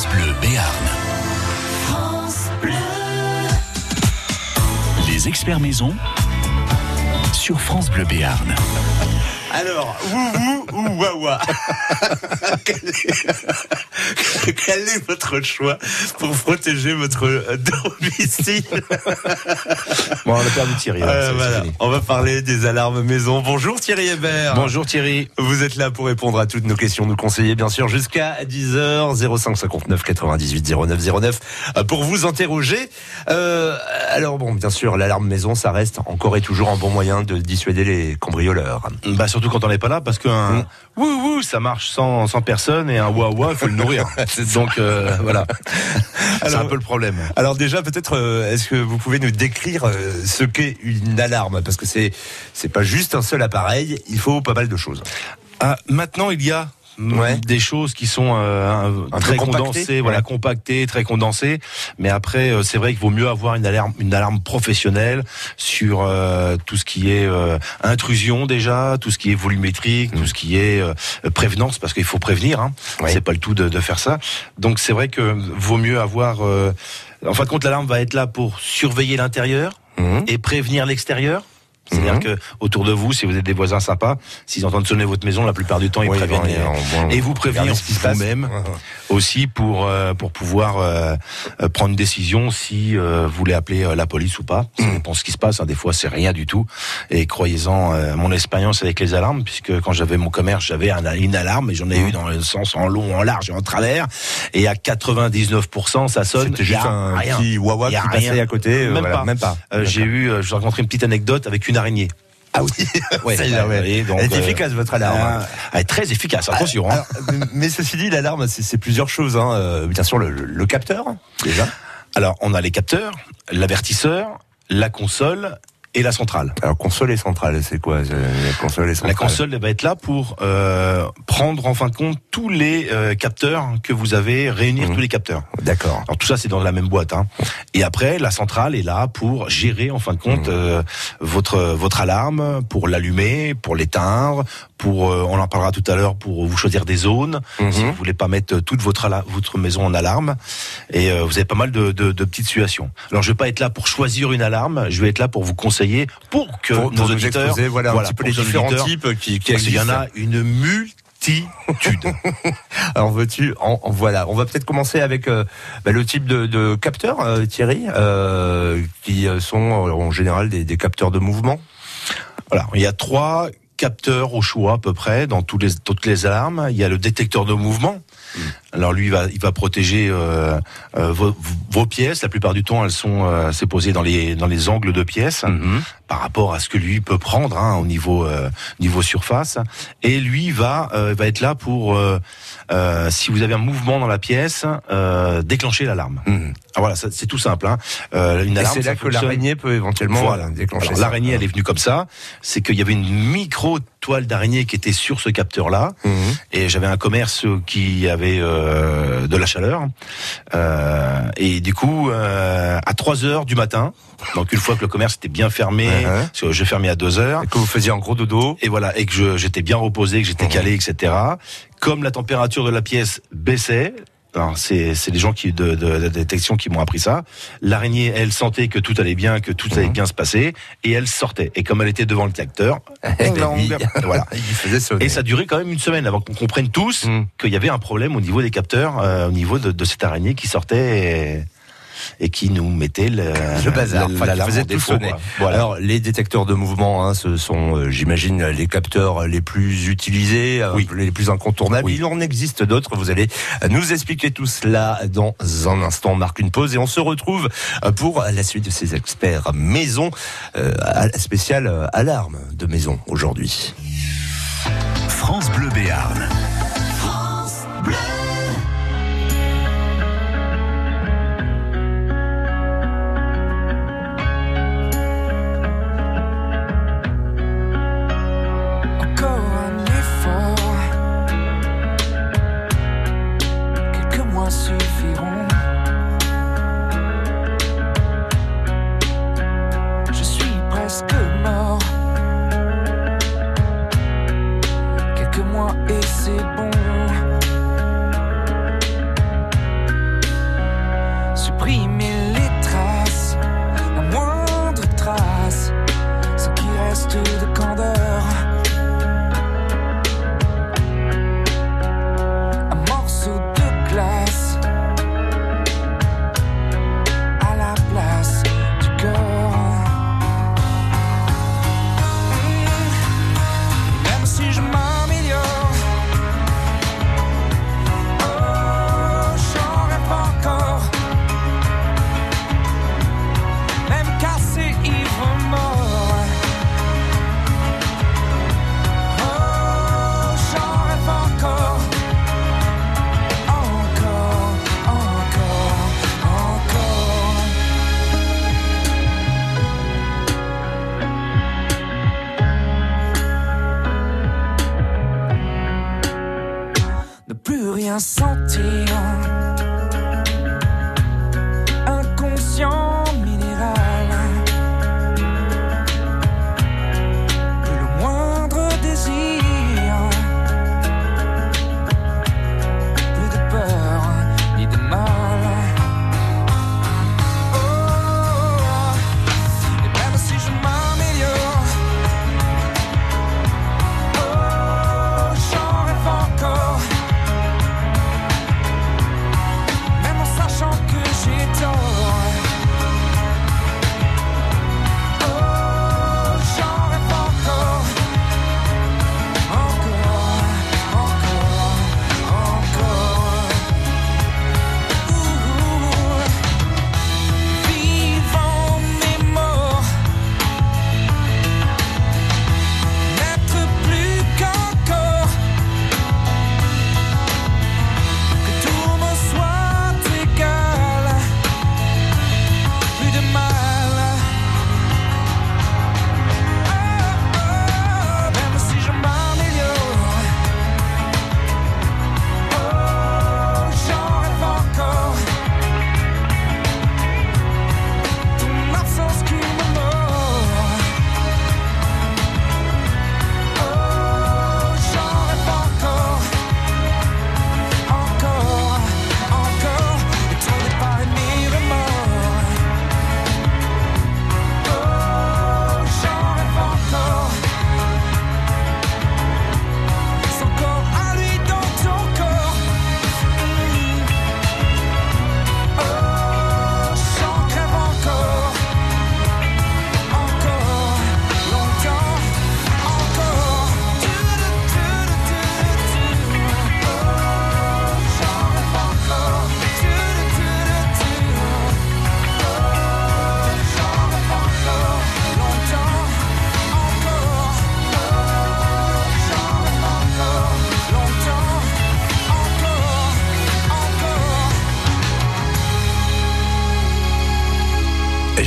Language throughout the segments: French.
France Bleu Béarn. Les experts maison sur France Bleu Béarn. Alors, wouhou ou wawa quel, est... quel est votre choix pour protéger votre domicile Bon, on a perdu Thierry. Euh, voilà. On va parler des alarmes maison. Bonjour Thierry Hébert. Bonjour Thierry. Vous êtes là pour répondre à toutes nos questions, nous conseiller bien sûr jusqu'à 10h 05 59 98 09 09 euh, pour vous interroger. Euh, alors bon, bien sûr, l'alarme maison, ça reste encore et toujours un bon moyen de dissuader les cambrioleurs. Bah surtout quand on n'est pas là, parce qu'un Mm. wouh wouh ça marche sans, sans personne et un wouah il faut le nourrir. Donc euh, voilà, c'est un peu le problème. Alors déjà, peut-être, euh, est-ce que vous pouvez nous décrire euh, ce qu'est une alarme? Parce que c'est c'est pas juste un seul appareil, il faut pas mal de choses. Ah, maintenant il y a Ouais. des choses qui sont euh, très condensées, voilà ouais. compactées, très condensées. Mais après, euh, c'est vrai qu'il vaut mieux avoir une alarme, une alarme professionnelle sur euh, tout ce qui est euh, intrusion déjà, tout ce qui est volumétrique, tout ce qui est euh, prévenance, parce qu'il faut prévenir. Hein. Mm. Ouais. C'est pas le tout de, de faire ça. Donc c'est vrai que vaut mieux avoir. euh, en fin de compte, l'alarme va être là pour surveiller l'intérieur Mhm. et prévenir l'extérieur. C'est-à-dire Mhm. que autour de vous, si vous êtes des voisins sympas, s'ils entendent sonner votre maison, la plupart du temps, ils Oui, préviennent. et on- bon, et vous prévenir ce qui se passe. ouais. aussi pour euh, pour pouvoir euh, euh, prendre une décision si euh, vous voulez appeler euh, la police ou pas. Ça Mm. dépend ce qui se passe. hein. Des fois, c'est rien du tout. Et croyez-en, euh, mon expérience avec les alarmes, puisque quand j'avais mon commerce, j'avais un- une alarme et j'en ai Mm. eu dans le sens en long, en large et en travers. Et à 99%, ça sonne. C'était juste a un rien. petit wawa qui passait rien. à côté. Même voilà, pas. Même pas. Euh, j'ai eu, euh, je vous raconterai une petite anecdote avec une Ah oui. Ouais, Celle-là, donc, Elle est euh, efficace votre alarme. Ah, elle est très efficace, attention. hein. Alors, mais ceci dit, l'alarme, c'est plusieurs choses. Hein. Euh, Bien sûr, le, le- le capteur, déjà. Alors, on a les capteurs, l'avertisseur, la console et la centrale. Alors, console et centrale, c'est quoi euh, La console et La centrale console elle va être là pour euh, prendre en fin de compte tous les euh, capteurs que vous avez, réunir Mhm. tous les capteurs. D'accord. Alors tout ça c'est dans la même boîte. Hein. Et après la centrale est là pour gérer en fin de compte Mhm. euh, votre votre alarme, pour l'allumer, pour l'éteindre, pour euh, on en parlera tout à l'heure pour vous choisir des zones Mhm. si vous voulez pas mettre toute votre maison en alarme. Et euh, vous avez pas mal de, de, de petites situations. Alors je vais pas être là pour choisir une alarme, je vais être là pour vous conseiller pour que Pour, nos pour auditeurs exposer, voilà, un petit peu les différents types qui, qui parce qu'il y en existent. a une multitude. Alors veux-tu en, en- voilà, on va peut-être commencer avec euh, bah, le type de, de capteurs, euh, Thierry, euh, qui euh, sont euh, en général des, des capteurs de mouvement. voilà, il y a trois capteurs au choix à peu près dans toutes les, toutes les alarmes. Il y a le détecteur de mouvement. Alors lui, il va, il va protéger euh, euh, vos, vos pièces. La plupart du temps, elles sont, euh, c'est posé dans les dans les angles de pièces par rapport à ce que lui peut prendre hein, au niveau euh, niveau surface. Et lui va euh, va être là pour euh, euh, si vous avez un mouvement dans la pièce, euh, déclencher l'alarme. Ah, voilà, c'est tout simple. Hein. Euh, une alarme, c'est là que l'araignée peut éventuellement voilà. déclencher. L'araignée, elle est venue comme ça. C'est qu'il y avait une micro toile d'araignée qui était sur ce capteur-là. Mhm. Et j'avais un commerce qui avait euh, de la chaleur. Euh, et du coup, euh, à 3 heures du matin, donc une fois que le commerce était bien fermé, Uh-huh. je fermais à 2 heures, Et que vous faisiez un gros dodo. et voilà, et que j'étais bien reposé, que j'étais Mhm. calé, etc. Comme la température de la pièce baissait, c'est c'est les gens qui de, de, de détection qui m'ont appris ça. L'araignée, elle sentait que tout allait bien, que tout allait Mhm. bien se passer, et elle sortait. Et comme elle était devant le capteur, oui. voilà. Et ça durait quand même une semaine avant qu'on comprenne tous Mhm. qu'il y avait un problème au niveau des capteurs, euh, au niveau de, de cette araignée qui sortait et, et qui nous mettait le, le bazar, la- enfin, l'alarme faisait tout défaut, sonner. Voilà. Alors les détecteurs de mouvement, hein, ce sont, euh, j'imagine, les capteurs les plus utilisés, euh, Oui. les plus incontournables. Oui. Il en existe d'autres. Vous allez nous expliquer tout cela dans un instant. On marque une pause et on se retrouve euh, pour la suite de ces experts maison euh, spécial alarme de maison aujourd'hui. France Bleu Béarn.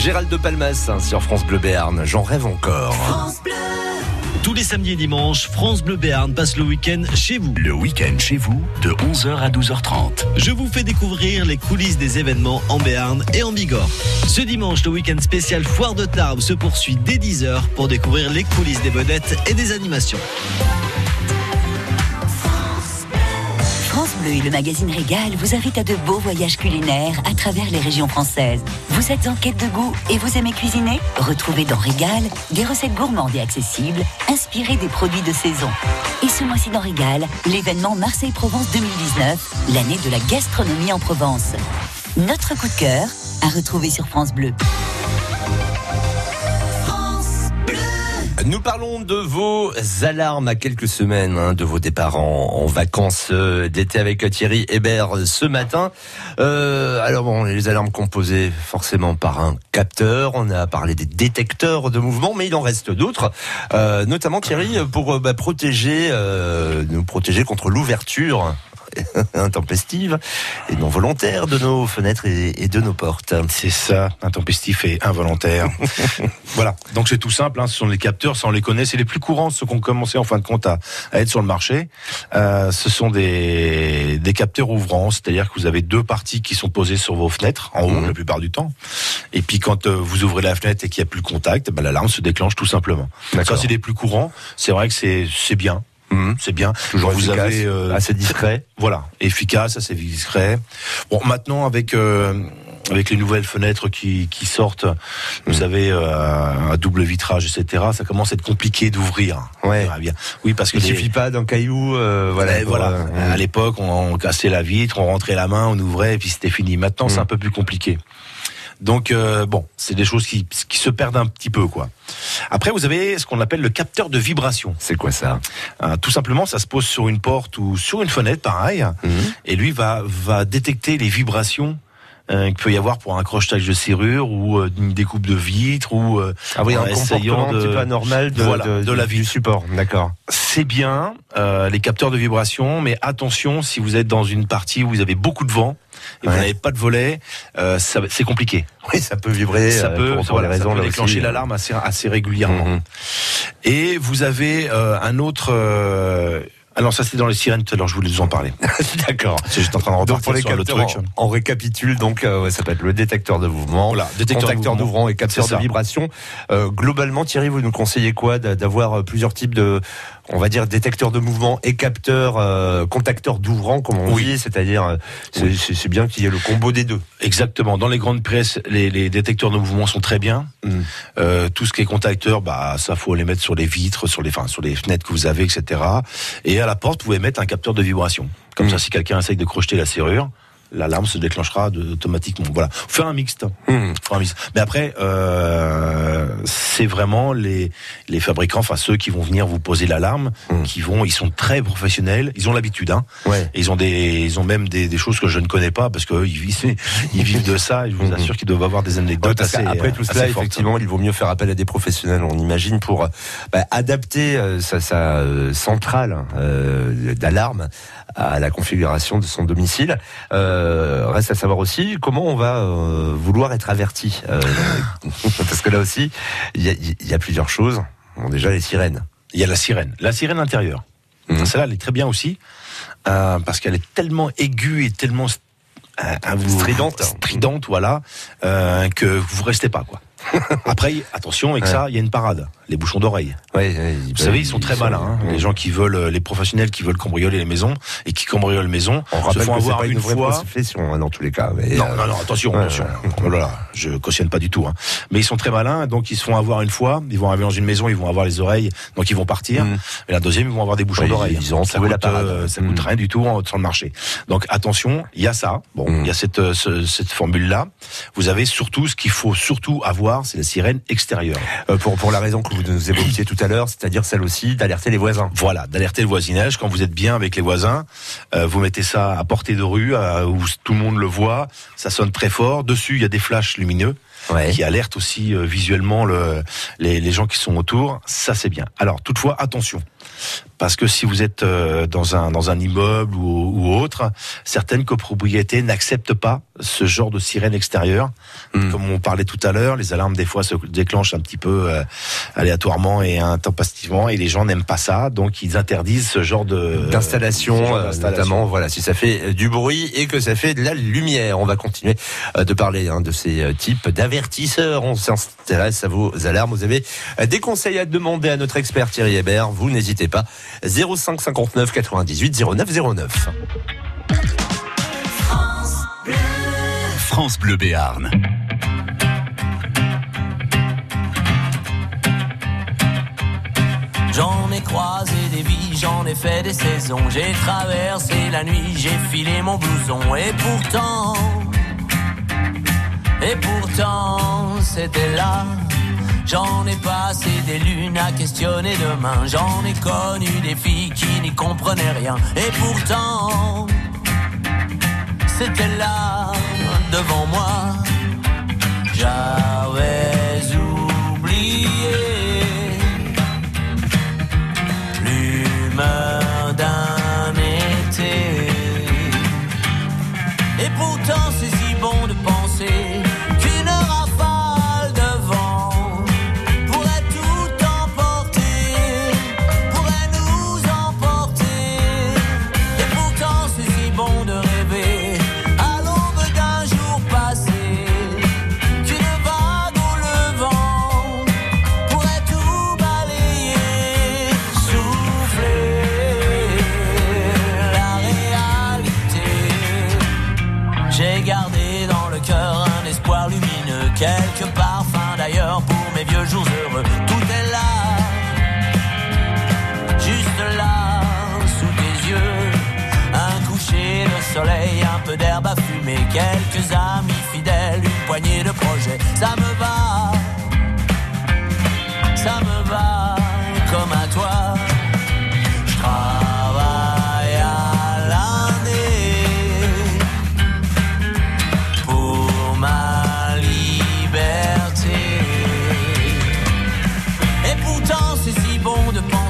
Gérald de Palmas hein, sur France Bleu Béarn. J'en rêve encore. Tous les samedis et dimanches, France Bleu Béarn passe le week-end chez vous. Le week-end chez vous de 11h à 12h30. Je vous fais découvrir les coulisses des événements en Béarn et en Bigorre. Ce dimanche, le week-end spécial Foire de Tarbes se poursuit dès 10h pour découvrir les coulisses des vedettes et des animations. Le magazine Régal vous invitent à de beaux voyages culinaires à travers les régions françaises. Vous êtes en quête de goût et vous aimez cuisiner? Retrouvez dans Régal des recettes gourmandes et accessibles, inspirées des produits de saison. Et ce mois-ci dans Régal, l'événement Marseille-Provence 2019, l'année de la gastronomie en Provence. Notre coup de cœur à retrouver sur France Bleu. Nous parlons de vos alarmes à quelques semaines hein, de vos départs en, vacances euh, d'été avec Thierry Hébert ce matin. Euh, alors bon, les alarmes composées forcément par un capteur. On a parlé des détecteurs de mouvement, mais il en reste d'autres, euh, notamment Thierry pour euh, bah, protéger, euh, nous protéger contre l'ouverture intempestive et non volontaire de nos fenêtres et, de nos portes. C'est ça, intempestif et involontaire. voilà, donc c'est tout simple, hein, ce sont les capteurs, ça on les connaît, c'est les plus courants, ceux qui ont commencé en fin de compte à, à être sur le marché. Euh, ce sont des, des capteurs ouvrants, c'est-à-dire que vous avez deux parties qui sont posées sur vos fenêtres, en haut Mhm. la plupart du temps. Et puis quand euh, vous ouvrez la fenêtre et qu'il n'y a plus le contact, ben, l'alarme se déclenche tout simplement. Ça c'est les plus courants, c'est vrai que c'est c'est bien. Mhm. C'est bien. Toujours vous efficace, avez euh, assez discret. voilà, efficace, assez discret. Bon, maintenant avec euh, avec les nouvelles fenêtres qui, qui sortent, vous savez, euh, à double vitrage, etc. Ça commence à être compliqué d'ouvrir. Ouais. Bien. Oui, parce que Il les- suffit pas d'un caillou, euh, voilà. Pour, voilà. euh, À l'époque, on, on cassait la vitre, on rentrait la main, on ouvrait, et puis c'était fini. Maintenant, c'est Mm. un peu plus compliqué. Donc euh, bon, c'est des choses qui, qui se perdent un petit peu, quoi. Après, vous avez ce qu'on appelle le capteur de vibration. C'est quoi ça? Euh, tout simplement, ça se pose sur une porte ou sur une fenêtre, pareil, Mhm. et lui va va détecter les vibrations. Euh, qu'il peut y avoir pour un crochetage de serrure ou euh, une découpe de vitre ou euh, Ah oui, un essayant comportement un petit de- peu anormal de, Voilà, de, de la du vie. support. D'accord. c'est bien euh, les capteurs de vibration, mais attention si vous êtes dans une partie où vous avez beaucoup de vent et Ouais. vous n'avez pas de volet, euh, c'est compliqué. Oui, ça peut vibrer. ça euh, peut, pour, pour voilà, les ça peut déclencher aussi. l'alarme assez, assez régulièrement. Mhm. Et vous avez euh, un autre. Alors ça c'était dans les sirènes tout à l'heure, je voulais vous en parler. D'accord. C'est juste en train de repartir Donc pour les sur le capteurs, truc. on, on récapitule donc euh, ouais, ça peut être le détecteur de mouvement, Voilà, détecteur d'ouvrant et capteur C'est de vibration. Euh, globalement, Thierry, vous nous conseillez quoi d'a- D'avoir euh, plusieurs types de, on va dire, détecteurs de mouvement et capteurs, euh, contacteurs d'ouvrant, comme on Oui. dit, c'est-à-dire euh, c'est Oui. bien qu'il y ait le combo des deux. Exactement. Dans les grandes pièces, les, les détecteurs de mouvement sont très bien. Mm. Euh, tout ce qui est contacteur, bah ça faut les mettre sur les vitres, sur les, enfin, sur les fenêtres que vous avez, etc. Et à la porte, vous pouvez mettre un capteur de vibration. Comme Mm. ça, si quelqu'un essaye de crocheter la serrure, l'alarme se déclenchera de- automatiquement. Voilà. Faire un mixte. Mm. Faire un mixte. Mais après, euh, c'est vraiment les les fabricants, enfin ceux qui vont venir vous poser l'alarme, Mm. qui vont, ils sont très professionnels. Ils ont l'habitude, hein. Ouais. Ils ont des, ils ont même des, des choses que je ne connais pas parce que ils vivent, ils vivent de ça. Et je vous Mhm. assure qu'ils doivent avoir des Ouais, anecdotes parce assez. après tout cela, effectivement, il vaut mieux faire appel à des professionnels, on imagine, pour euh, bah, adapter euh, sa, sa, euh, centrale euh, d'alarme à la configuration de son domicile. Euh, reste à savoir aussi comment on va euh, vouloir être averti. euh, parce que là aussi, il y y a plusieurs choses. Bon, déjà, les sirènes. Il y a la sirène, la sirène intérieure. Mhm. Celle-là, elle est très bien aussi euh, parce qu'elle est tellement aiguë et tellement euh, Stridente. stridente, voilà, euh, que vous restez pas quoi. Après, attention avec Ouais. ça, il y a une parade, les bouchons d'oreille. Ouais, ouais, Vous savez, ils sont très malins. hein. Les gens qui veulent, euh, les professionnels qui veulent cambrioler les maisons et qui cambriolent les maisons, On se font avoir pas une une vraie fois. profession hein, dans tous les cas. Mais, Non, euh, non, non, attention, attention. Oh là là, je cautionne pas du tout. Hein. Mais ils sont très malins, donc ils se font avoir une fois. Ils vont arriver dans une maison, ils vont avoir les oreilles, donc ils vont partir. Mm. Et la deuxième, ils vont avoir des bouchons d'oreilles. ils auront ça trouvé coûte, la parade. euh, ça Mm. coûte rien du tout en- sur le marché. Donc attention, il y a ça. Bon, il Mm. y a cette euh, ce- cette formule là. Vous avez surtout ce qu'il faut surtout avoir, c'est la sirène extérieure. euh, pour, pour la raison que vous nous évoquiez tout à l'heure, c'est-à-dire celle aussi d'alerter les voisins. Voilà, d'alerter le voisinage quand vous êtes bien avec les voisins. Euh, vous mettez ça à portée de rue, à- où tout le monde le voit. Ça sonne très fort. Dessus, il y a des flashs lumineux. Ouais. qui alerte aussi euh, visuellement le, les, les gens qui sont autour. Ça, c'est bien. Alors, toutefois, attention. Parce que si vous êtes euh, dans un dans un immeuble ou, ou autre, certaines copropriétés n'acceptent pas ce genre de sirène extérieure. Mm. Comme on parlait tout à l'heure, les alarmes des fois se déclenchent un petit peu euh, aléatoirement et intempestivement, et les gens n'aiment pas ça, donc ils interdisent ce genre de d'installation, euh, notamment voilà si ça fait euh, du bruit et que ça fait de la lumière. On va continuer euh, de parler hein, de ces types d'avertisseurs. On s'intéresse à vos alarmes. Vous avez des conseils à demander à notre expert Thierry Hébert. Vous n'hésitez pas. 05 59 98 09 09. France Bleu Béarn. J'en ai croisé des vies, j'en ai fait des saisons. J'ai traversé la nuit, j'ai filé mon blouson. Et pourtant, et pourtant, c'était là. J'en ai passé des lunes à questionner demain. J'en ai connu des filles qui n'y comprenaient rien. Et pourtant, c'était là, devant moi. J'avais oublié quelques amis fidèles, une poignée de projets. Ça me va, ça me va comme à toi. Je travaille à l'année pour ma liberté. Et pourtant c'est si bon de penser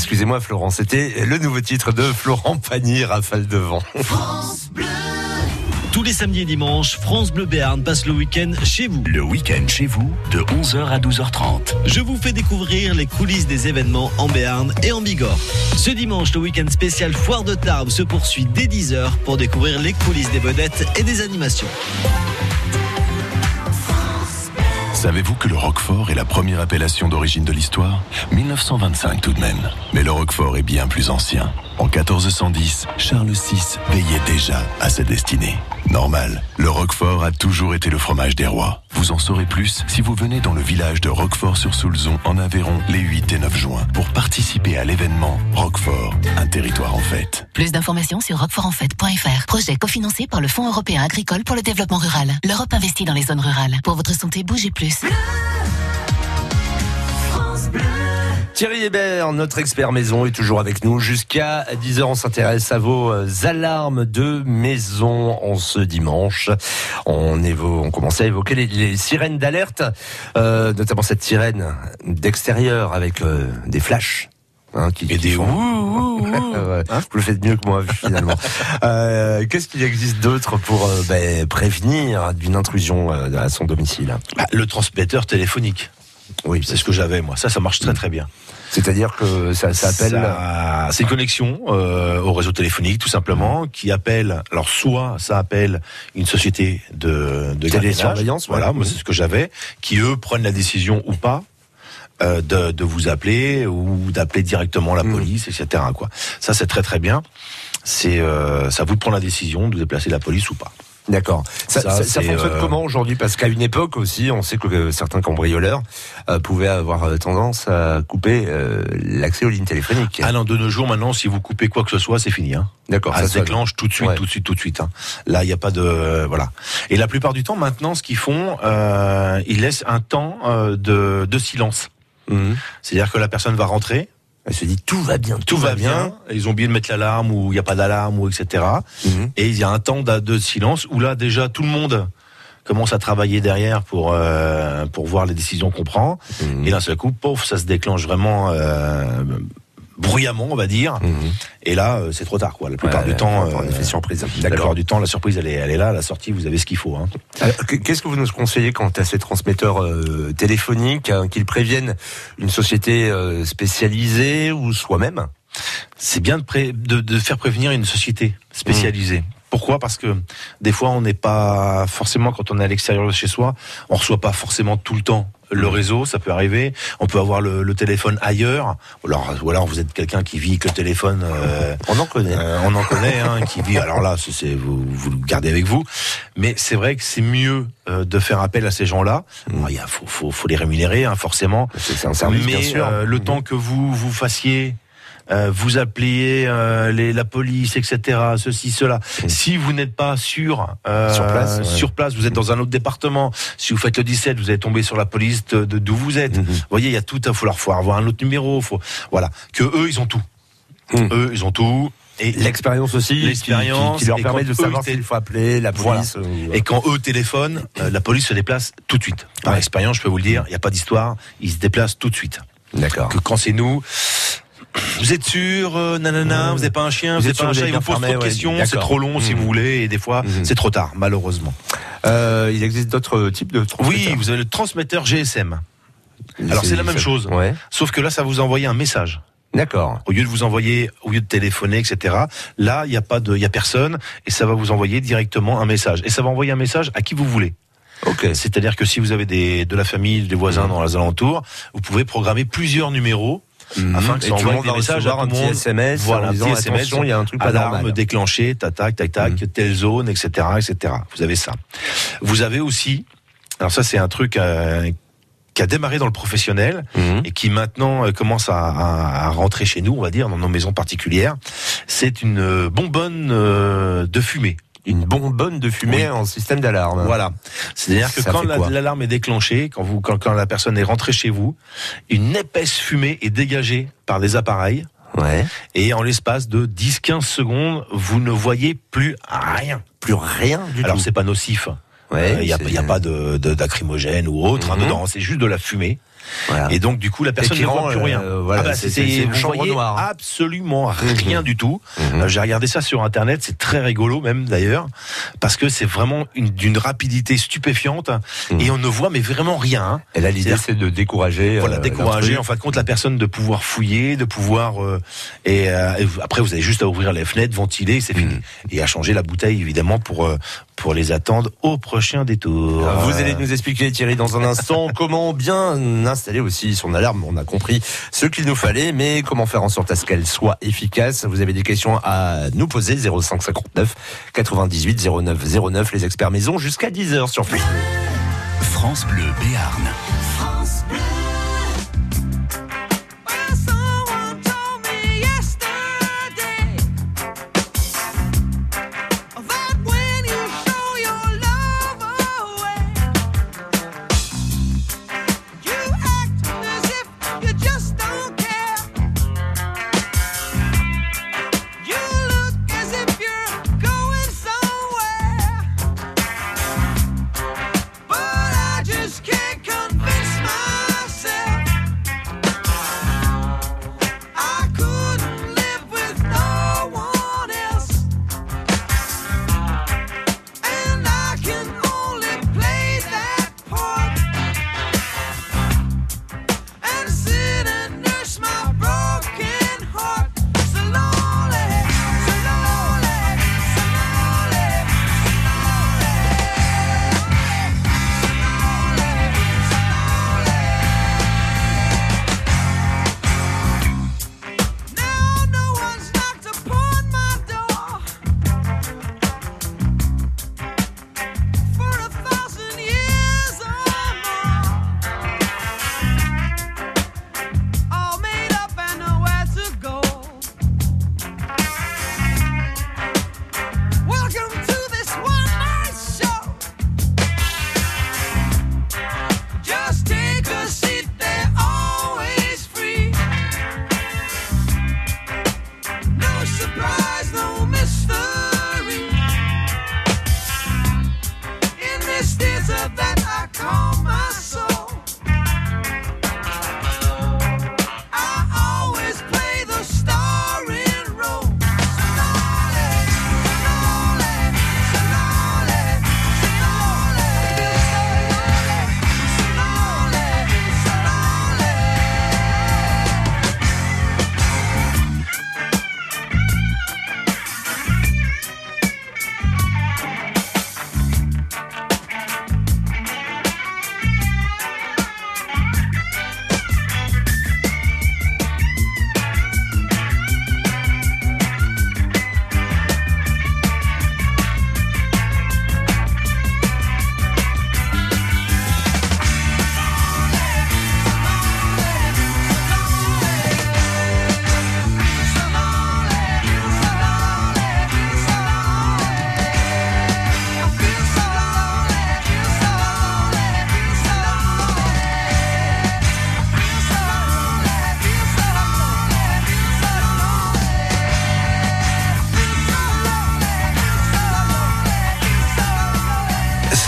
Excusez-moi Florent, c'était le nouveau titre de Florent Pagny, Rafale de vent. Tous les samedis et dimanches, France Bleu Béarn passe le week-end chez vous. Le week-end chez vous, de 11h à 12h30. Je vous fais découvrir les coulisses des événements en Béarn et en Bigorre. Ce dimanche, le week-end spécial Foire de Tarbes se poursuit dès 10h pour découvrir les coulisses des vedettes et des animations. Savez-vous que le Roquefort est la première appellation d'origine de l'histoire? 1925 tout de même. Mais le Roquefort est bien plus ancien. En 1410, Charles VI veillait déjà à sa destinée. Normal, le Roquefort a toujours été le fromage des rois. Vous en saurez plus si vous venez dans le village de Roquefort-sur-Soulzon en Aveyron les 8 et 9 juin pour participer à l'événement Roquefort, un territoire en fête. Plus d'informations sur roquefortenfête.fr. Projet cofinancé par le Fonds européen agricole pour le développement rural. L'Europe investit dans les zones rurales. Pour votre santé, bougez plus. Thierry Hébert, notre expert maison, est toujours avec nous. Jusqu'à 10h, on s'intéresse à vos euh, alarmes de maison en ce dimanche. On, évo- on commençait à évoquer les, les sirènes d'alerte, euh, notamment cette sirène d'extérieur avec euh, des flashs. hein, qui, Et qui des font- ouh, ouh, ouh. Ouais, Vous le faites mieux que moi finalement. Euh, Qu'est-ce qu'il existe d'autre pour euh, ben, prévenir d'une intrusion euh, à son domicile? Bah, le transmetteur téléphonique. Oui, C'est ce que j'avais moi. Ça, ça marche très très bien. C'est-à-dire que ça, ça appelle. Ça- C'est une connexion euh, au réseau téléphonique, tout simplement, qui appelle. Alors, soit ça appelle une société de, de Télésurveillance, Voilà, ouais. moi c'est ce que j'avais, qui eux prennent la décision ou pas. euh, de, de vous appeler ou d'appeler directement la police, etc. Quoi. Ça c'est très très bien. C'est euh, ça vous de prendre la décision de déplacer la police ou pas. D'accord. Ça, Ça, ça- fonctionne euh, comment aujourd'hui? Parce qu'à une époque aussi, on sait que euh, certains cambrioleurs euh, pouvaient avoir euh, tendance à couper euh, l'accès aux lignes téléphoniques. Ah non, de nos jours maintenant, si vous coupez quoi que ce soit, c'est fini. Hein. D'accord. Ça ça se déclenche tout de suite, Ouais. tout de suite, tout de suite. hein. Là, il n'y a pas de voilà. Et la plupart du temps, maintenant, ce qu'ils font, euh, ils laissent un temps euh, de, de silence. Mhm. C'est-à-dire que la personne va rentrer, Elle se dit tout va bien, tout va bien, ils ont oublié de mettre l'alarme ou il n'y a pas d'alarme ou etc. Mhm. Et il y a un temps de silence où là déjà tout le monde commence à travailler derrière pour euh, pour voir les décisions qu'on prend. Mhm. Et d'un seul coup, pauvre, ça se déclenche vraiment euh, bruyamment, on va dire. Mhm. Et là, euh, c'est trop tard, quoi. La plupart Ouais, du temps, pour un euh, effet surprise. la plupart du temps, la surprise, elle est, elle est là. À la sortie, vous avez ce qu'il faut. Hein. Qu'est-ce que vous nous conseillez quant à ces transmetteurs euh, téléphoniques, hein, qu'ils préviennent une société euh, spécialisée ou soi-même? C'est bien de, pré- de, de faire prévenir une société spécialisée. Pourquoi? Parce que des fois, on n'est pas forcément quand on est à l'extérieur de chez soi, on reçoit pas forcément tout le temps le réseau, ça peut arriver. On peut avoir le, le téléphone ailleurs. Alors, alors vous êtes quelqu'un qui vit que le téléphone. euh, On en connaît. euh, on en connaît, hein, qui vit. Alors là, c'est- vous, vous le gardez avec vous. Mais c'est vrai que c'est mieux euh, de faire appel à ces gens-là. Alors, Il faut, faut, faut les rémunérer, hein, forcément. C'est un service, Mais bien sûr. euh, le temps que vous vous fassiez. Euh, vous appeliez euh, les, la police, etc. Ceci, cela. Si vous n'êtes pas sûr euh, Sur place, ouais. sur place, vous êtes dans un autre département. Si vous faites le 17, vous allez tomber sur la police de d'où vous êtes. Mhm. Vous voyez, il y a tout. Il faut leur faut avoir un autre numéro. Faut voilà. Que eux, ils ont tout. Mhm. Eux, ils ont tout. Et L'expérience aussi, L'expérience, qui, qui leur et permet de savoir s'il faut appeler la Voilà. police. ou- Et quand eux téléphonent, euh, la police se déplace tout de suite. Par expérience, je peux vous le dire, il n'y a pas d'histoire, ils se déplacent tout de suite. D'accord. Que quand c'est nous, vous êtes sûr, euh, nanana, vous n'avez pas un chien, vous Vous n'avez êtes pas un chat, ils êtes vous posent bien trop de questions, ouais, c'est trop long si vous voulez, et des fois, Mhm. c'est trop tard, malheureusement. Euh, il existe d'autres types de Oui, transmetteurs. vous avez le transmetteur GSM. Alors c'est la même chose, Ouais. sauf que là, ça vous envoie un message. D'accord. Au lieu de vous envoyer, au lieu de téléphoner, etc. Là, il n'y a pas de, il y a personne, et ça va vous envoyer directement un message. Et ça va envoyer un message à qui vous voulez. Ok. C'est-à-dire que si vous avez des, de la famille, des voisins dans les alentours, vous pouvez programmer plusieurs numéros afin que ça envoie des messages à tout un petit. SMS Voilà, en un disant petit SMS, attention, il y a un truc pas alarme normal. déclenché, tac, tac, tac, tac, telle zone, etc., etc. Vous avez ça. Vous avez aussi, alors ça c'est un truc euh, qui a démarré dans le professionnel Mhm. et qui maintenant euh, commence à, à- à rentrer chez nous, on va dire, dans nos maisons particulières. C'est une euh, bonbonne euh, de fumée. Une bonbonne de fumée Oui. en système d'alarme. Voilà. C'est-à-dire que Ça quand la- l'alarme est déclenchée, quand vous, quand, quand la personne est rentrée chez vous, une épaisse fumée est dégagée par des appareils. Ouais. Et en l'espace de 10-15 secondes, vous ne voyez plus rien. Plus rien du Alors tout. c'est pas nocif. Ouais, Il n'y a, c'est- y a pas de, de- ou autre hein, Mhm. dedans. C'est juste de la fumée. Voilà. Et donc du coup la personne ne voit plus rien. euh, voilà, Ah bah, c'est- une chambre noire. absolument rien du tout. Mhm. Euh, J'ai regardé ça sur internet, c'est très rigolo même d'ailleurs, parce que c'est vraiment une- d'une rapidité stupéfiante Mhm. et on ne voit mais vraiment rien. hein. Et là, l'idée, c'est de décourager. Voilà, euh, décourager l'intrus. en fin de compte la personne de pouvoir fouiller, de pouvoir euh, et, euh, et vous- après vous avez juste à ouvrir les fenêtres, ventiler, c'est fini Mhm. et à changer la bouteille évidemment pour pour les attendre au prochain détour. Vous allez nous expliquer, Thierry, dans un instant, comment bien installer aussi son alarme. On a compris ce qu'il nous fallait, mais comment faire en sorte à ce qu'elle soit efficace? Vous avez des questions à nous poser, 05 59 98 09 09, les experts maison, jusqu'à 10h sur France. France Bleu Béarn.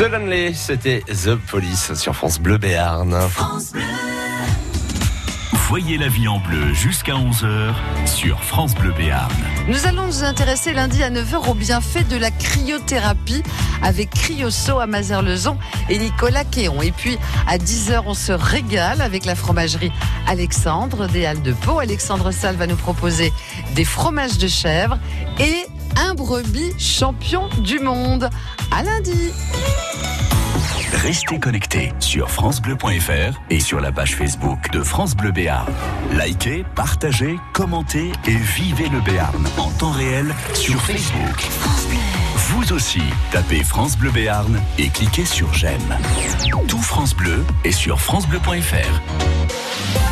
Suddenly, c'était The Police sur France Bleu Béarn. Voyez la vie en bleu jusqu'à 11h sur France Bleu Béarn. Nous allons nous intéresser lundi à 9h aux bienfaits de la cryothérapie avec Cryoso à Mazerlezon et Nicolas Quéon. Et puis à 10h, on se régale avec la fromagerie Alexandre des Halles de Pau. Alexandre Salle va nous proposer des fromages de chèvre et un brebis champion du monde. À lundi. Restez connectés sur francebleu.fr et sur la page Facebook de France Bleu Béarn. Likez, partagez, commentez et vivez le Béarn en temps réel sur Facebook. Vous aussi, tapez France Bleu Béarn et cliquez sur j'aime. Tout France Bleu est sur francebleu.fr.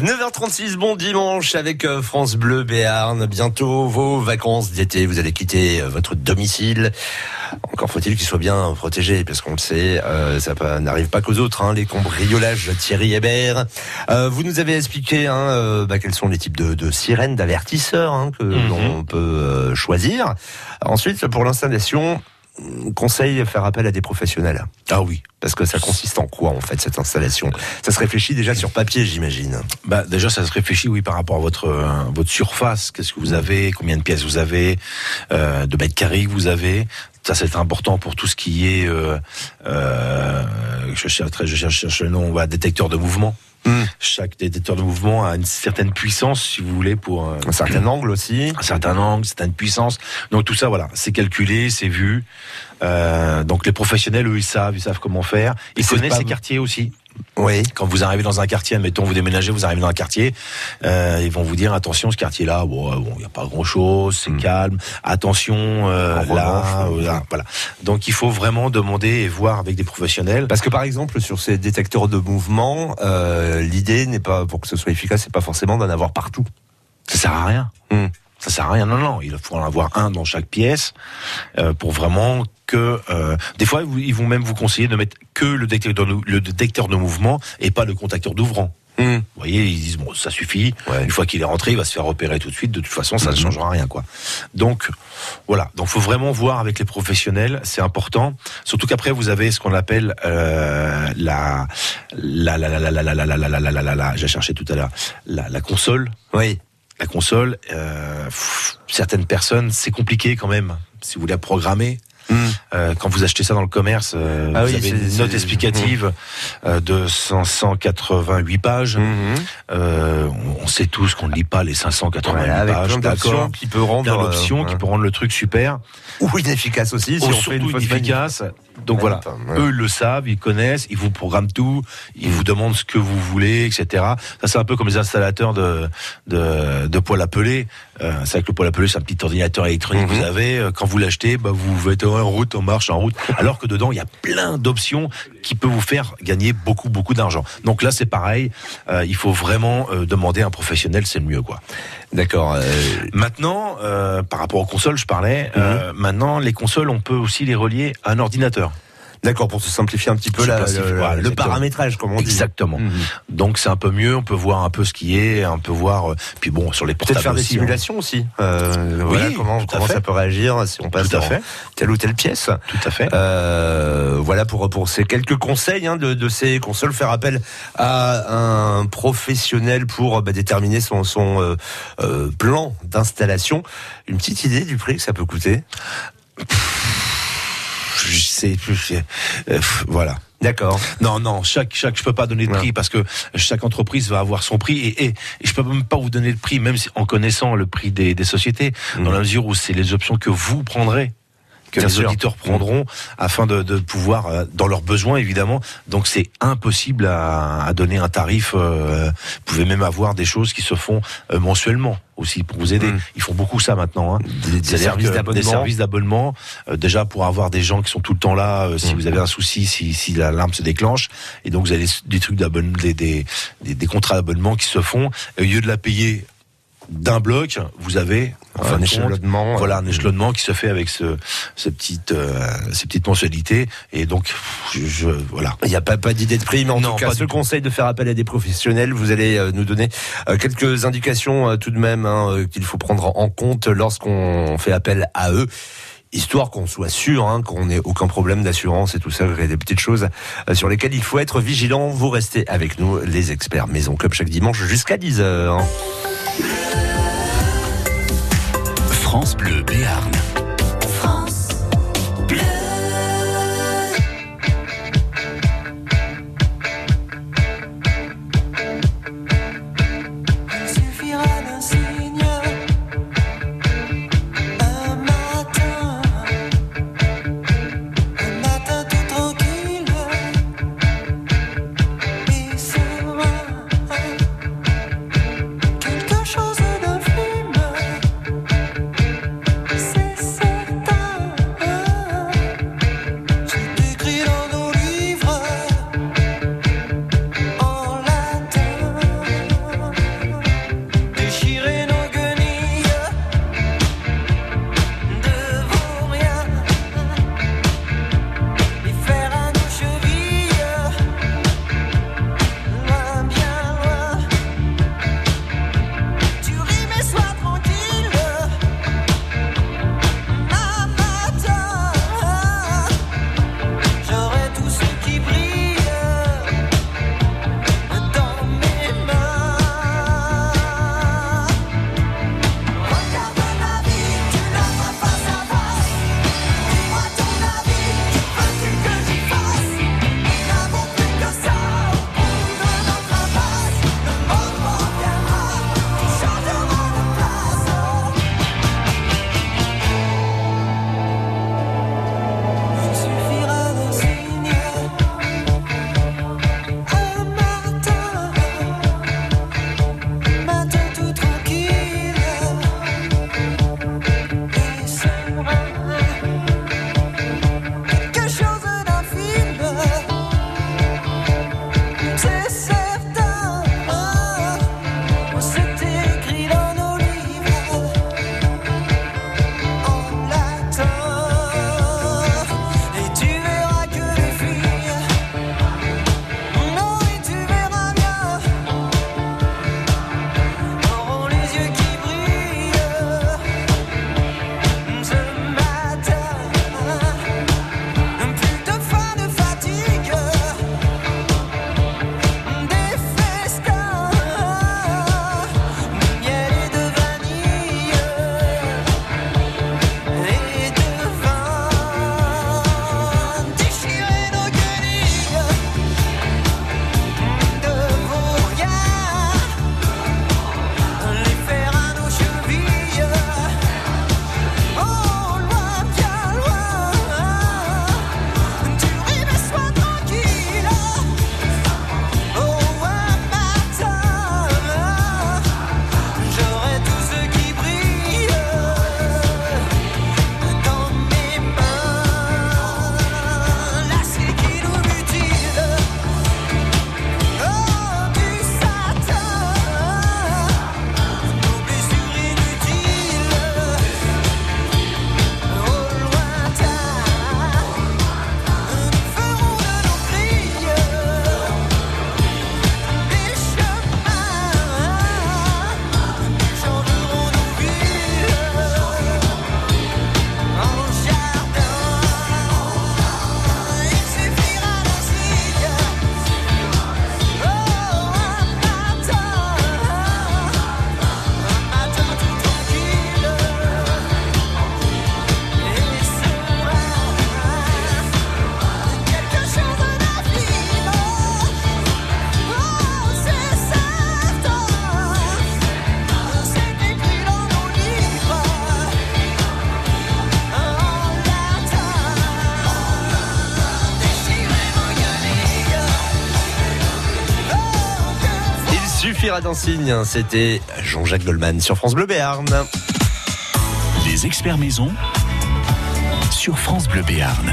9h36, bon dimanche avec euh, France Bleu Béarn. Bientôt vos vacances d'été. Vous allez quitter euh, votre domicile. Encore faut-il qu'il soit bien protégé, parce qu'on le sait, euh, ça n'arrive pas qu'aux autres. Hein, les cambriolages Thierry Hébert. Euh, vous nous avez expliqué hein, euh, bah, quels sont les types de, de sirènes, d'avertisseurs hein, que l'on peut choisir. Ensuite, pour l'installation, conseil faire appel à des professionnels. Ah oui. Parce que ça consiste en quoi en fait cette installation? Ça se réfléchit déjà sur papier, j'imagine. Bah déjà ça se réfléchit oui par rapport à votre euh, votre surface, qu'est-ce que vous avez, combien de pièces vous avez, euh, de mètres carrés que vous avez? Ça c'est important pour tout ce qui est euh, euh, je cherche je cherche, je cherche le nom, bah, détecteur de mouvement. Chaque détecteur de mouvement a une certaine puissance, si vous voulez, pour euh, Un certain angle aussi. un certain angle, une certaine puissance. Donc tout ça, voilà, c'est calculé, c'est vu. Euh, donc les professionnels, eux, ils savent, ils savent comment faire. Ils connaissent ces quartiers aussi. Oui. Quand vous arrivez dans un quartier, admettons, vous déménagez, vous arrivez dans un quartier, euh, ils vont vous dire attention, ce quartier-là, bon, euh, bon, il n'y a pas grand-chose, c'est calme. Attention, euh, là, revanche, là, voilà. Donc il faut vraiment demander et voir avec des professionnels. Parce que par exemple, sur ces détecteurs de mouvement, euh, l'idée n'est pas, pour que ce soit efficace, c'est pas forcément d'en avoir partout. Ça sert à rien. Hmm. Ça sert à rien. Non, non. Il faut en avoir un dans chaque pièce euh, pour vraiment que. euh, des fois, ils vont même vous conseiller de mettre que le détecteur de, le détecteur de mouvement et pas le contacteur d'ouvrant. Hmm. Vous voyez, ils disent bon, ça suffit. Une fois qu'il est rentré, il va se faire repérer tout de suite. De toute façon, ça ne changera rien, quoi. Donc, voilà. Donc, faut vraiment voir avec les professionnels. C'est important. Surtout qu'après, vous avez ce qu'on appelle euh, la la la la la la la la la la la la la la la. J'ai cherché tout à l'heure la la console. Oui. La console. Euh, pff, certaines personnes, c'est compliqué quand même. Si vous voulez la programmer. Euh, quand vous achetez ça dans le commerce, euh, Ah vous oui, avez une note explicative euh, de 588 pages. Euh, on, on sait tous qu'on ne lit pas les 588 Voilà, avec pages. plein d'options d'accord. qui peut rendre, euh, qui peut rendre le truc super. Ou inefficace aussi, si Ou on fait une fausse inefficace. Donc voilà, eux le savent, ils connaissent, ils vous programment tout, ils vous demandent ce que vous voulez, etc. Ça c'est un peu comme les installateurs de de, de poêle à peler. Euh, c'est vrai que le poêle à peler c'est un petit ordinateur électronique que vous avez. Euh, Quand vous l'achetez, bah, vous êtes en route, en marche, en route. Alors que dedans il y a plein d'options qui peuvent vous faire gagner beaucoup beaucoup d'argent. Donc là c'est pareil, euh, il faut vraiment euh, demander à un professionnel, c'est le mieux quoi. D'accord. Maintenant, euh, par rapport aux consoles, je parlais. euh, maintenant, les consoles, on peut aussi les relier à un ordinateur. D'accord, pour se simplifier un petit peu la- le, paramétrage, comme on dit. Exactement. Donc c'est un peu mieux, on peut voir un peu ce qui est, on peut voir. euh, Puis bon, sur les portables Peut-être faire des aussi, hein. simulations aussi. Euh, voilà, comment ça peut réagir si on passe Tout à dans fait. telle ou telle pièce. Tout à fait. Euh, voilà pour pour ces quelques conseils hein, de, de ces consoles. Faire appel à un professionnel pour bah, déterminer son son euh, plan d'installation. Une petite idée du prix que ça peut coûter? Je sais, sais, euh, voilà. D'accord. Non, non, chaque, chaque, je peux pas donner de prix parce que chaque entreprise va avoir son prix et, et, et je peux même pas vous donner le prix, même si, en connaissant le prix des, des sociétés, Mmh. dans la mesure où c'est les options que vous prendrez que Bien les sûr. auditeurs prendront afin de, de pouvoir, euh, dans leurs besoins évidemment. Donc c'est impossible à, à donner un tarif. euh, vous pouvez même avoir des choses qui se font euh, mensuellement aussi pour vous aider. Mm. Ils font beaucoup ça maintenant. Hein. Des, services d'abonnement. Des services d'abonnement. euh, déjà pour avoir des gens qui sont tout le temps là, euh, si Mm. vous avez un souci, si, si l'alarme se déclenche. Et donc vous avez des trucs d'abonnement, des, des, des, des contrats d'abonnement qui se font. Et au lieu de la payer d'un bloc, vous avez un compte, échelonnement. voilà un échelonnement qui se fait avec ce, ce petite, euh, ces petites mensualités. Et donc, je, je- voilà. Il n'y a pas, pas d'idée de prix, mais en Non, tout cas, ce conseil de faire appel à des professionnels, vous allez euh, nous donner euh, quelques indications euh, tout de même hein, euh, qu'il faut prendre en compte lorsqu'on fait appel à eux. Histoire qu'on soit sûr hein, qu'on n'ait aucun problème d'assurance et tout ça, il y a des petites choses euh, sur lesquelles il faut être vigilant. Vous restez avec nous, les experts Maison Club, chaque dimanche jusqu'à 10h. France Bleu Béarn. Suffira d'un signe. C'était Jean-Jacques Goldman sur France Bleu Béarn. Les experts maison sur France Bleu Béarn.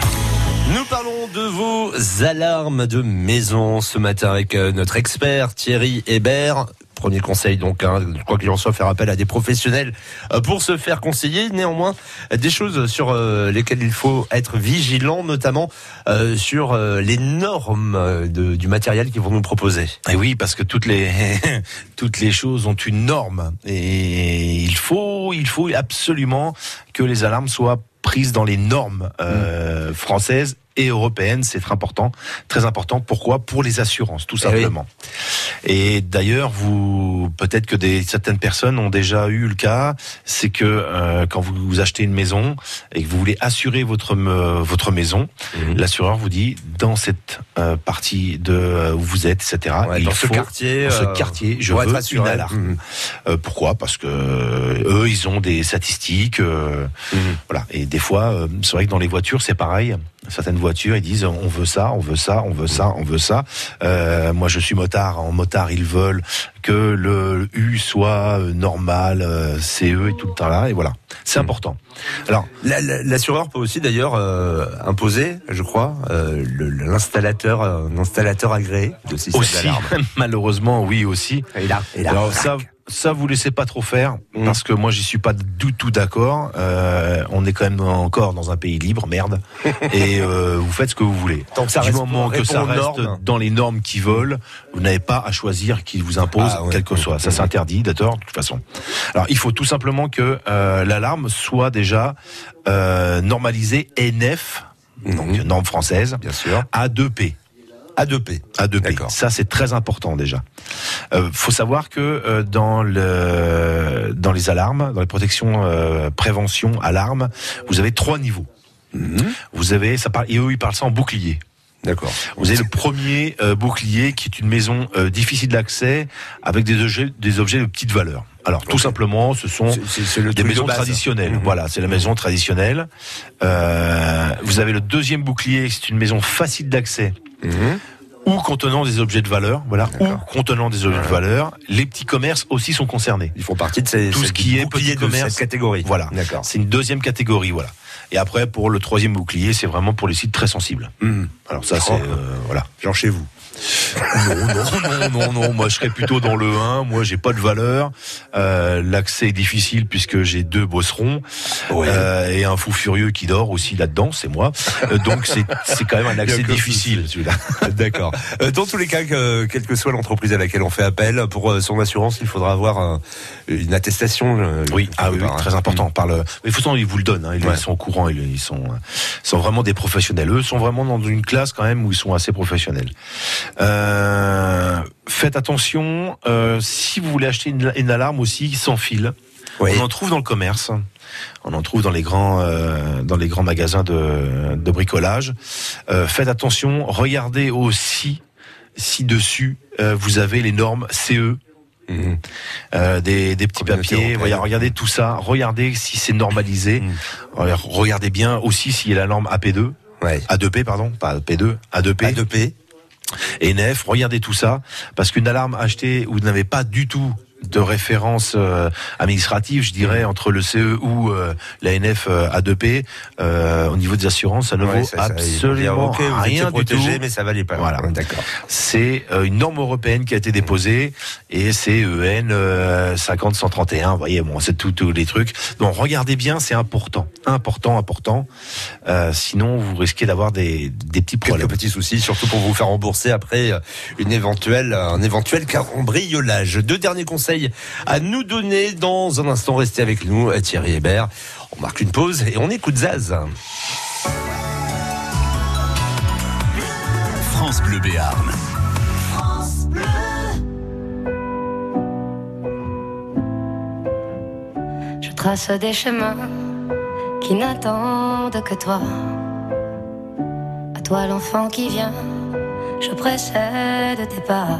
Nous parlons de vos alarmes de maison ce matin avec euh, notre expert Thierry Hébert. Premier conseil donc, hein, quoi qu'il en soit, faire appel à des professionnels euh, pour se faire conseiller. Néanmoins, des choses sur euh, lesquelles il faut être vigilant, notamment euh, sur les normes de- du matériel qu'ils vont nous proposer. Et oui, parce que toutes les toutes les choses ont une norme et il faut il faut absolument que les alarmes soient prises dans les normes euh, françaises et européennes. C'est très important, très important. Pourquoi? Pour les assurances, tout Eh oui. simplement. Et d'ailleurs, vous peut-être que des certaines personnes ont déjà eu le cas, c'est que euh, quand vous, vous achetez une maison et que vous voulez assurer votre votre maison, Mhm. l'assureur vous dit dans cette euh, partie de où vous êtes, etc. Ouais, il dans ce faut- quartier, dans ce euh, quartier, je être veux assuré. une alarme. Euh, pourquoi? Parce que euh, eux, ils ont des statistiques, euh, Mhm. voilà. Et des fois, euh, c'est vrai que dans les voitures, c'est pareil. Certaines voitures, ils disent on veut ça, on veut ça, on veut ça, on veut ça. Euh, moi, je suis motard. En motard, ils veulent que le U soit euh, normal, euh, CE et tout le temps là. Et voilà, c'est Mhm. important. Alors, La- la- L'assureur peut aussi d'ailleurs euh, imposer, je crois, euh, l'installateur, un installateur agréé de système d'alarme. malheureusement, oui aussi. Et là, et là, Alors ça, ça vous laissez pas trop faire parce que moi j'y suis pas du tout d'accord. Euh, on est quand même encore dans un pays libre, merde. et euh, vous faites ce que vous voulez. Tant que ça du moment que ça reste normes. dans les normes qui veulent, vous n'avez pas à choisir qui vous impose, Ah ouais. quel que soit. Ça c'est interdit, d'accord, de toute façon. Alors il faut tout simplement que euh, l'alarme soit déjà normalisée NF, donc Mhm. norme française, bien sûr. A2P. A2P. A2P. D'accord. Ça, c'est très important déjà. Euh, faut savoir que euh, dans le dans les alarmes, dans les protections euh, prévention alarme, vous avez trois niveaux. Vous avez ça parle et eux ils parlent ça en bouclier. D'accord. Vous avez le premier euh, bouclier qui est une maison euh, difficile d'accès avec des objets des objets de petite valeur. Alors tout simplement, ce sont le des de maisons traditionnelles. Mhm. Voilà, c'est la maison traditionnelle. Euh, vous avez le deuxième bouclier, c'est une maison facile d'accès Mhm. ou contenant des objets de valeur, voilà, ou contenant des objets de valeur. Les petits commerces aussi sont concernés. Ils font partie de ces, Tout ce ces qui est petit commerce. cette catégorie. Voilà, D'accord. c'est une deuxième catégorie, voilà. Et après, pour le troisième bouclier, c'est vraiment pour les sites très sensibles. Mhm. Alors ça, c'est euh, voilà. Genre chez vous. Non, non, non, non, non. Moi, je serais plutôt dans le 1. Moi, j'ai pas de valeur. Euh, L'accès est difficile puisque j'ai deux bosserons Ouais. euh, et un fou furieux qui dort aussi là-dedans, c'est moi. Euh, donc, c'est quand même un accès difficile, celui-là. D'accord. Dans tous les cas, que, quelle que soit l'entreprise à laquelle on fait appel, pour son assurance, il faudra avoir un- une attestation. Oui, ah oui, oui, très hein. important. Par le, mais de toute façon, ils vous le donnent. Hein, ils, Ouais. sont au courant. Ils, ils sont, euh, sont vraiment des professionnels. Eux sont vraiment dans une classe quand même où ils sont assez professionnels. Euh, faites attention. euh, si vous voulez acheter une, une alarme aussi sans fil, Oui. on en trouve dans le commerce. On en trouve dans les grands, euh, dans les grands magasins de, de bricolage. Faites attention. Regardez aussi si dessus vous avez les normes CE Mhm. euh, des, des petits papiers. regardez tout ça. Regardez si c'est normalisé. Mm. Alors, Regardez bien aussi s'il y a la norme AP2, Ouais. A2P pardon, pas P2, A2P, A2P. et NF. Regardez tout ça parce qu'une alarme achetée où vous n'avez pas du tout de référence euh, administrative, je dirais, entre le CE ou euh, la NF euh, A2P, euh, au niveau des assurances, ça ne Ouais, vaut ça- ça, absolument ok, vous rien du tout. mais ça valait pas. Voilà. D'accord. C'est une norme européenne qui a été déposée et c'est EN euh, 50-131. Vous voyez, bon, c'est tous les trucs. Donc regardez bien, c'est important, important, important. Euh, sinon, vous risquez d'avoir des, des petits problèmes. Quelques petits soucis, surtout pour vous faire rembourser après une éventuelle, un éventuel cambriolage. Deux derniers conseils à nous donner dans un instant. Restez avec nous, Thierry Hébert. On marque une pause et on écoute Zaz. France Bleu Béarn. Je trace des chemins qui n'attendent que toi. À toi l'enfant qui vient, je précède tes pas.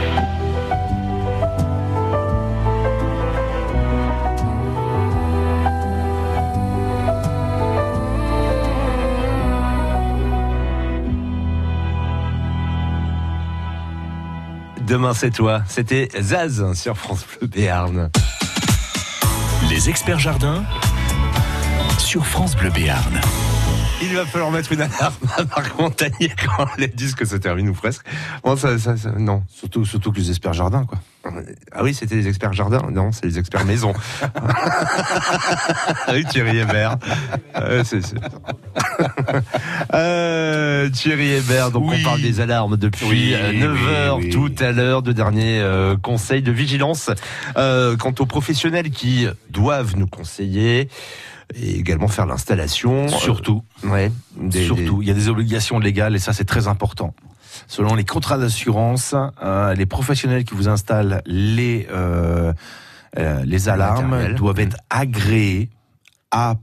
Demain c'est toi. C'était Zaz sur France Bleu Béarn. Les experts jardins sur France Bleu Béarn. Il va falloir mettre une alarme à Marc Montagnier quand les disques se terminent ou presque. Bon, ça, ça, ça- non. Surtout, surtout que les experts jardins, quoi. Ah oui, c'était les experts jardins. Non, c'est les experts maison. ah oui, Thierry Hébert. Euh, c'est- c'est- Euh, Thierry Hébert, donc Oui. on parle des alarmes depuis Oui, euh, 9h oui, oui. tout à l'heure, de derniers euh, conseils de vigilance euh, quant aux professionnels qui doivent nous conseiller et également faire l'installation. Surtout. Euh, ouais, des- Surtout, il y a des obligations légales et ça c'est très important. Selon les contrats d'assurance, euh, les professionnels qui vous installent les euh, euh, les alarmes doivent être agréés APSAD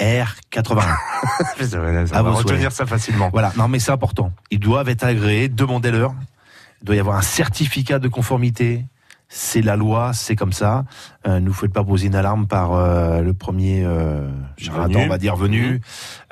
R81. Ça va, retenir ça facilement. Voilà, non mais c'est important. Ils doivent être agréés, demandez-leur. Il doit y avoir un certificat de conformité. C'est la loi, c'est comme ça. Euh, nous faites pas poser une alarme par euh, le premier euh, charlatan, on va dire venu,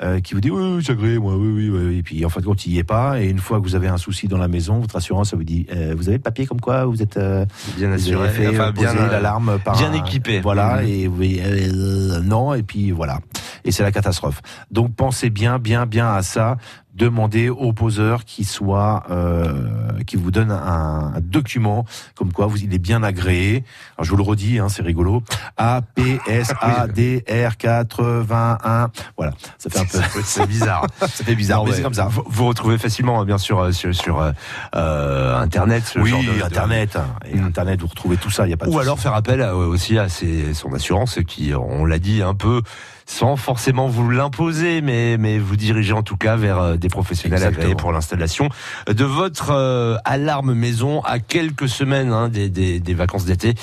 euh, qui vous dit oui, oui, c'est agréé, moi, oui, oui, oui. Et puis en fin de compte, il y est pas. Et une fois que vous avez un souci dans la maison, votre assurance, ça vous dit, euh, vous avez le papier comme quoi vous êtes euh, Bien vous assuré, bien, l'alarme par bien équipé. Voilà, Mhm. et euh, non, et puis voilà. Et c'est la catastrophe. Donc pensez bien, bien, bien à ça. Demandez au poseur qui soit, euh, qui vous donne un, un document comme quoi vous, il est bien agréé. Alors je vous le redis, hein, c'est rigolo. A P S A D R 81. Voilà, ça fait un peu, C'est bizarre. ça fait bizarre, Non, mais ouais. c'est comme ça. Vous, vous retrouvez facilement, hein, bien sûr, euh, sur, sur euh, euh, Internet. ce Oui, genre de- Internet, hein. et Mm. Internet, vous retrouvez tout ça. Il y a pas Ou alors faire appel à- aussi à ses- son assurance qui, on l'a dit un peu, sans forcément vous l'imposer, mais, mais vous diriger en tout cas vers euh, des professionnels agréés pour l'installation de votre euh, alarme maison à quelques semaines hein, des, des, des vacances d'été.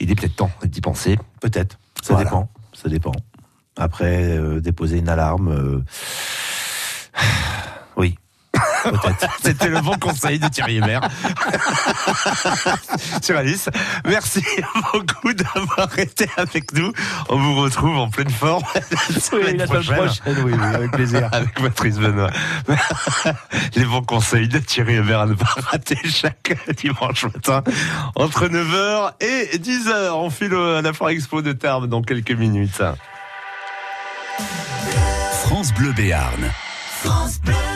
Il est peut-être temps d'y penser. Peut-être. Ça Voilà. dépend. Ça dépend. Après, euh, déposer une alarme. C'était le bon conseil de Thierry Hébert. Sur Alice, merci beaucoup d'avoir été avec nous. On vous retrouve en pleine forme la semaine la semaine prochaine, oui, oui, avec plaisir. Avec Patrice Benoît. Les bons conseils de Thierry Hébert à ne pas rater chaque dimanche matin entre 9h et 10h. On file à la Foire Expo de Tarbes dans quelques minutes. France Bleu Béarn. France Bleu.